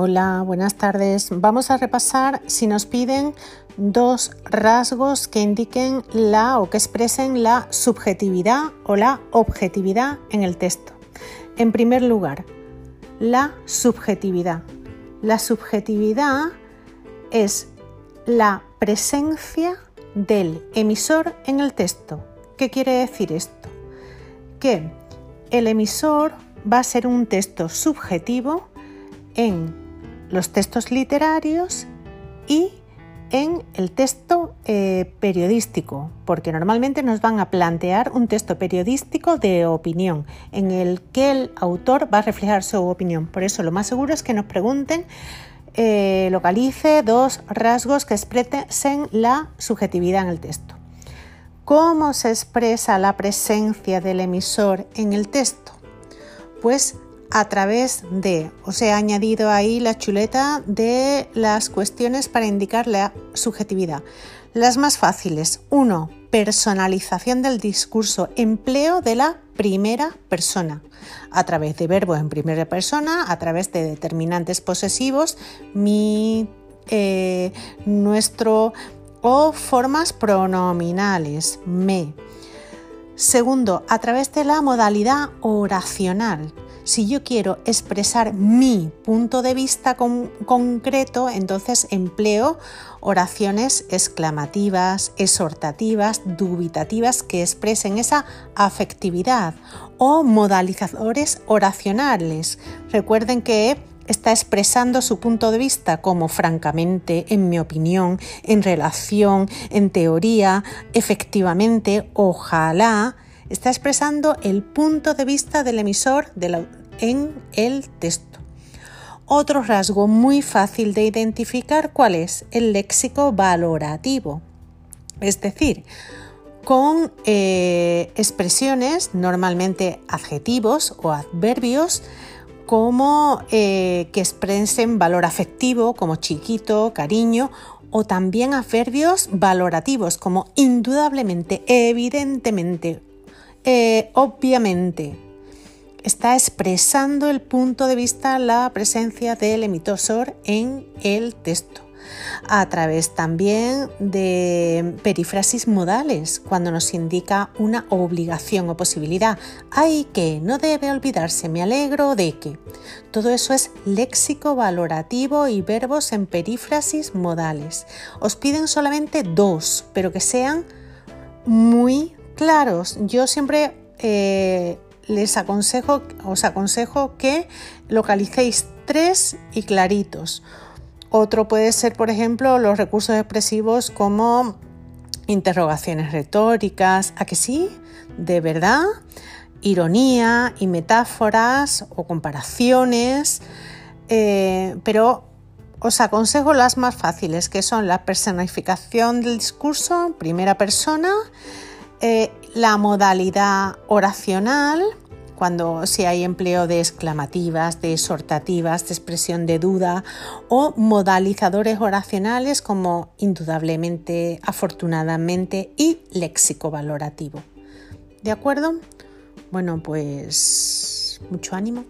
Hola, buenas tardes. Vamos a repasar si nos piden dos rasgos que indiquen la o que expresen la subjetividad o la objetividad en el texto. En primer lugar, la subjetividad. La subjetividad es la presencia del emisor en el texto. ¿Qué quiere decir esto? Que el emisor va a ser un texto subjetivo en los textos literarios y en el texto eh, periodístico, porque normalmente nos van a plantear un texto periodístico de opinión, en el que el autor va a reflejar su opinión. Por eso lo más seguro es que nos pregunten, eh, localice dos rasgos que expresen la subjetividad en el texto. ¿Cómo se expresa la presencia del emisor en el texto? Pues a través de, os he añadido ahí la chuleta de las cuestiones para indicar la subjetividad. Las más fáciles. 1. Personalización del discurso, empleo de la primera persona, a través de verbos en primera persona, a través de determinantes posesivos, mi, eh, nuestro o formas pronominales, me. Segundo, a través de la modalidad oracional. Si yo quiero expresar mi punto de vista concreto, entonces empleo oraciones exclamativas, exhortativas, dubitativas que expresen esa afectividad o modalizadores oracionales. Recuerden que está expresando su punto de vista como francamente, en mi opinión, en relación, en teoría, efectivamente, ojalá, está expresando el punto de vista del emisor en el texto. Otro rasgo muy fácil de identificar cuál es el léxico valorativo, es decir, con eh, expresiones, normalmente adjetivos o adverbios, como eh, que expresen valor afectivo, como chiquito, cariño, o también adverbios valorativos, como indudablemente, evidentemente, eh, obviamente. Está expresando el punto de vista, la presencia del emisor en el texto a través también de perífrasis modales, cuando nos indica una obligación o posibilidad. Hay que, no debe olvidarse, me alegro de que. Todo eso es léxico valorativo y verbos en perífrasis modales. Os piden solamente dos, pero que sean muy claros. Yo siempre eh, les aconsejo, os aconsejo que localicéis tres y claritos otro puede ser, por ejemplo, los recursos expresivos como interrogaciones retóricas, ¿a que sí? ¿De verdad? Ironía y metáforas o comparaciones, eh, pero os aconsejo las más fáciles, que son la personificación del discurso, primera persona, eh, la modalidad oracional, cuando si hay empleo de exclamativas, de exhortativas, de expresión de duda o modalizadores oracionales como indudablemente, afortunadamente y léxico valorativo. ¿De acuerdo? Bueno, pues mucho ánimo.